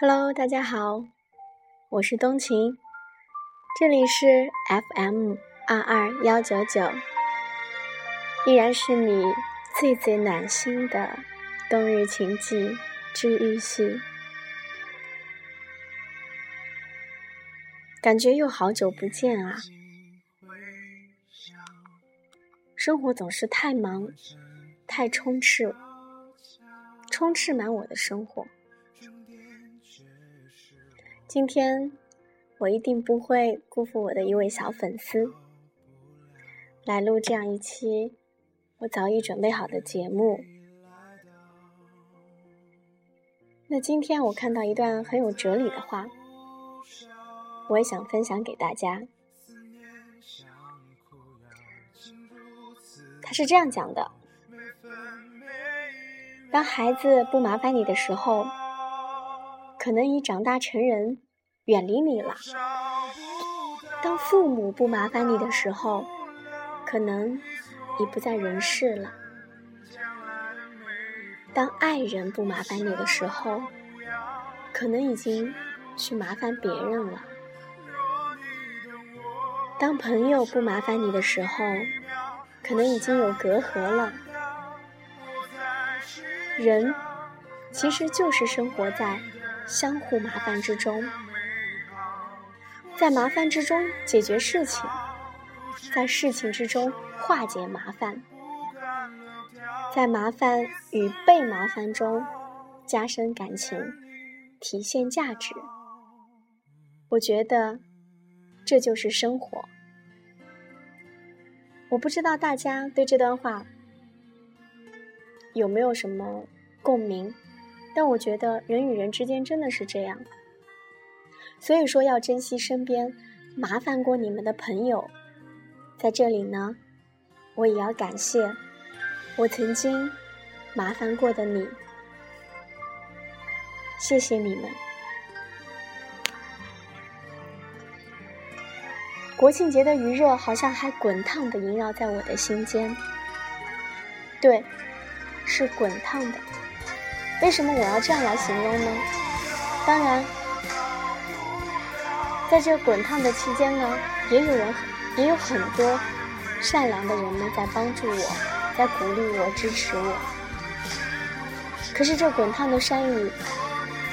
Hello，大家好，我是冬晴，这里是 FM 二二幺九九，依然是你最最暖心的冬日情记治愈系。感觉又好久不见啊！生活总是太忙，太充斥，充斥满我的生活。今天我一定不会辜负我的一位小粉丝，来录这样一期我早已准备好的节目。那今天我看到一段很有哲理的话。我也想分享给大家。他是这样讲的：当孩子不麻烦你的时候，可能已长大成人，远离你了；当父母不麻烦你的时候，可能已不在人世了；当爱人不麻烦你的时候，可能已经去麻烦别人了。当朋友不麻烦你的时候，可能已经有隔阂了。人其实就是生活在相互麻烦之中，在麻烦之中解决事情，在事情之中化解麻烦，在麻烦与被麻烦中加深感情，体现价值。我觉得。这就是生活。我不知道大家对这段话有没有什么共鸣，但我觉得人与人之间真的是这样。所以说，要珍惜身边麻烦过你们的朋友。在这里呢，我也要感谢我曾经麻烦过的你，谢谢你们。国庆节的余热好像还滚烫的萦绕在我的心间，对，是滚烫的。为什么我要这样来形容呢？当然，在这滚烫的期间呢，也有人，也有很多善良的人们在帮助我，在鼓励我，支持我。可是这滚烫的山雨，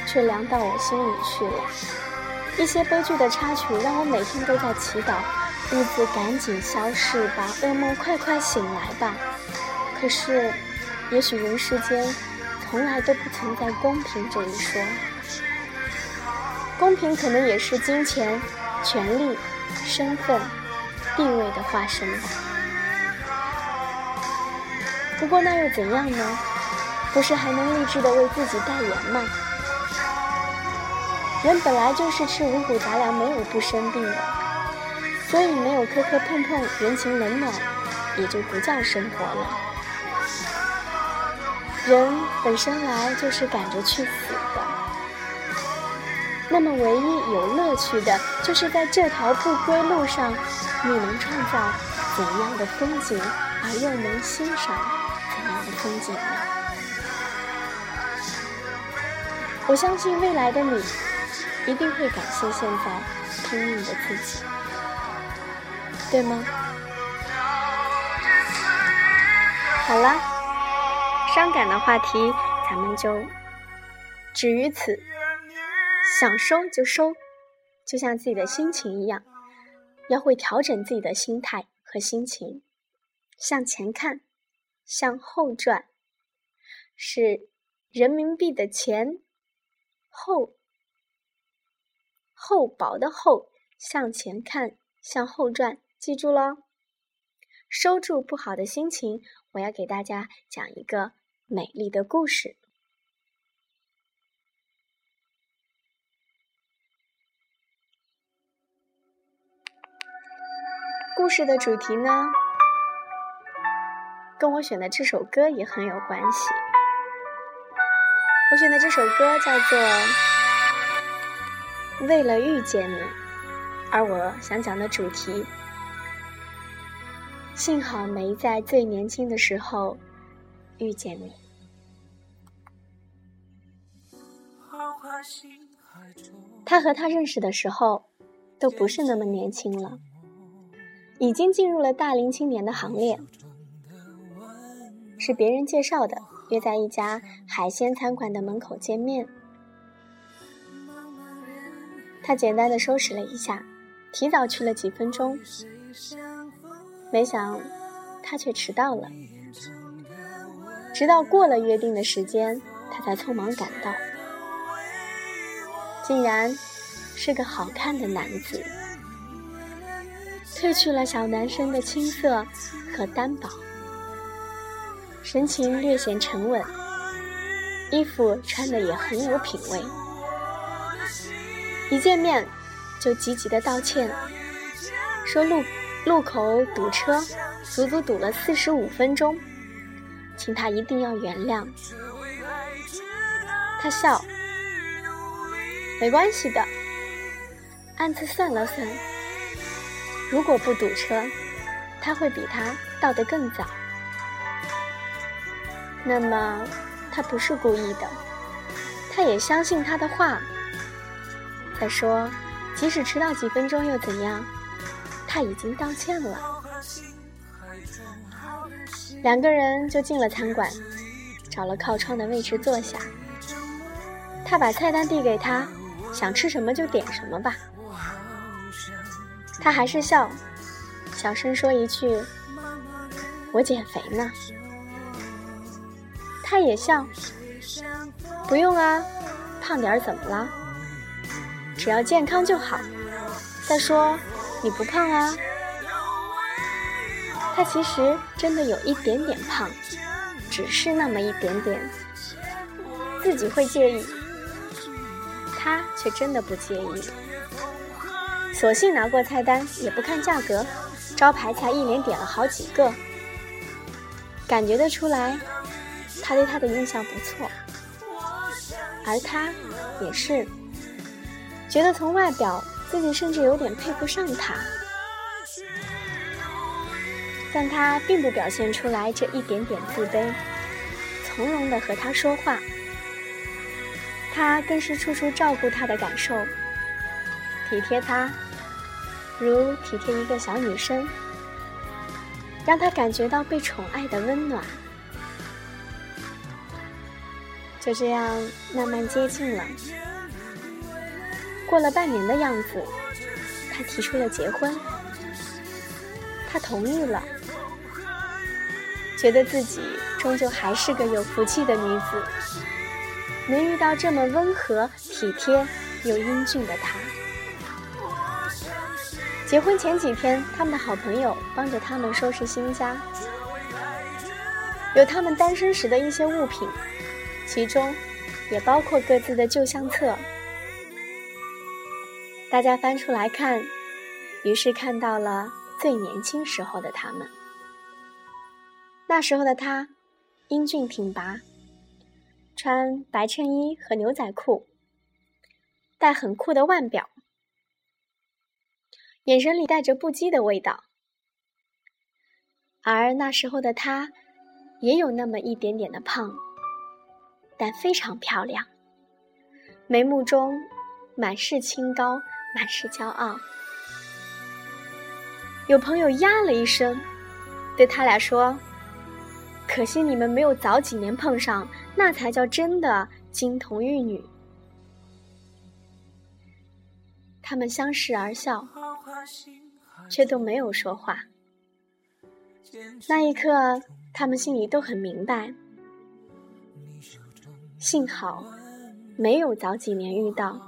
却凉到我心里去了。一些悲剧的插曲让我每天都在祈祷，日子赶紧消逝吧，噩梦快快醒来吧。可是，也许人世间从来都不存在公平这一说。公平可能也是金钱、权力、身份、地位的化身吧。不过那又怎样呢？不是还能励志的为自己代言吗？人本来就是吃五谷杂粮，没有不生病的，所以没有磕磕碰碰、人情冷暖，也就不叫生活了。人本身来就是赶着去死的，那么唯一有乐趣的，就是在这条不归路上，你能创造怎样的风景，而又能欣赏怎样的风景呢？我相信未来的你。一定会感谢现在拼命的自己，对吗？好了，伤感的话题咱们就止于此。想收就收，就像自己的心情一样，要会调整自己的心态和心情，向前看，向后转，是人民币的钱后。厚薄的厚，向前看，向后转，记住喽。收住不好的心情，我要给大家讲一个美丽的故事。故事的主题呢，跟我选的这首歌也很有关系。我选的这首歌叫做。为了遇见你，而我想讲的主题，幸好没在最年轻的时候遇见你。他和他认识的时候，都不是那么年轻了，已经进入了大龄青年的行列。是别人介绍的，约在一家海鲜餐馆的门口见面。他简单的收拾了一下，提早去了几分钟，没想他却迟到了。直到过了约定的时间，他才匆忙赶到，竟然是个好看的男子，褪去了小男生的青涩和单薄。神情略显沉稳，衣服穿的也很有品味。一见面就急急的道歉，说路路口堵车，足足堵了四十五分钟，请他一定要原谅。他笑，没关系的，暗自算了算，如果不堵车，他会比他到得更早。那么，他不是故意的，他也相信他的话。再说，即使迟到几分钟又怎样？他已经道歉了。两个人就进了餐馆，找了靠窗的位置坐下。他把菜单递给他，想吃什么就点什么吧。他还是笑，小声说一句：“我减肥呢。”他也笑，不用啊，胖点怎么了？只要健康就好。再说你不胖啊。他其实真的有一点点胖，只是那么一点点，自己会介意，他却真的不介意。索性拿过菜单，也不看价格，招牌菜一连点了好几个，感觉得出来。他对他的印象不错，而他也是觉得从外表自己甚至有点配不上他，但他并不表现出来这一点点自卑，从容的和他说话，他更是处处照顾他的感受，体贴他，如体贴一个小女生，让他感觉到被宠爱的温暖。就这样慢慢接近了。过了半年的样子，他提出了结婚，他同意了，觉得自己终究还是个有福气的女子，能遇到这么温和、体贴又英俊的他。结婚前几天，他们的好朋友帮着他们收拾新家，有他们单身时的一些物品。其中，也包括各自的旧相册。大家翻出来看，于是看到了最年轻时候的他们。那时候的他，英俊挺拔，穿白衬衣和牛仔裤，戴很酷的腕表，眼神里带着不羁的味道。而那时候的他，也有那么一点点的胖。但非常漂亮，眉目中满是清高，满是骄傲。有朋友呀了一声，对他俩说：“可惜你们没有早几年碰上，那才叫真的金童玉女。”他们相视而笑，却都没有说话。那一刻，他们心里都很明白。幸好没有早几年遇到，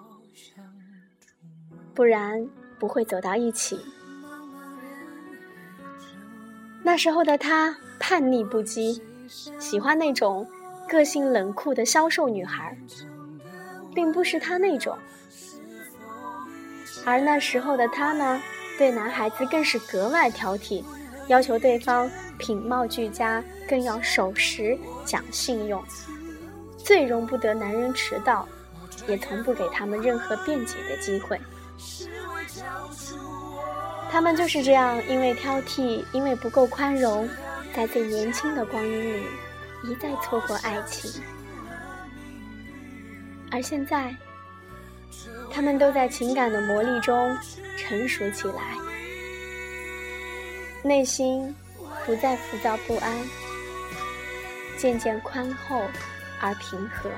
不然不会走到一起。那时候的他叛逆不羁，喜欢那种个性冷酷的消瘦女孩，并不是他那种。而那时候的他呢，对男孩子更是格外挑剔，要求对方品貌俱佳，更要守时讲信用。最容不得男人迟到，也从不给他们任何辩解的机会。他们就是这样，因为挑剔，因为不够宽容，在最年轻的光阴里一再错过爱情。而现在，他们都在情感的磨砺中成熟起来，内心不再浮躁不安，渐渐宽厚而平和，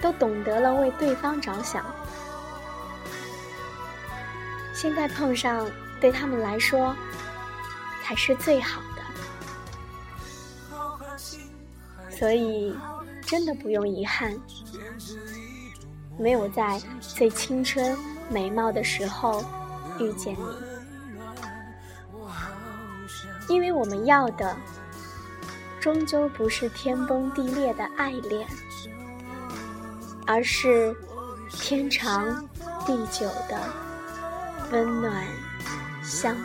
都懂得了为对方着想。现在碰上，对他们来说才是最好的，所以真的不用遗憾。没有在最青春美貌的时候遇见你，因为我们要的终究不是天崩地裂的爱恋，而是天长地久的温暖相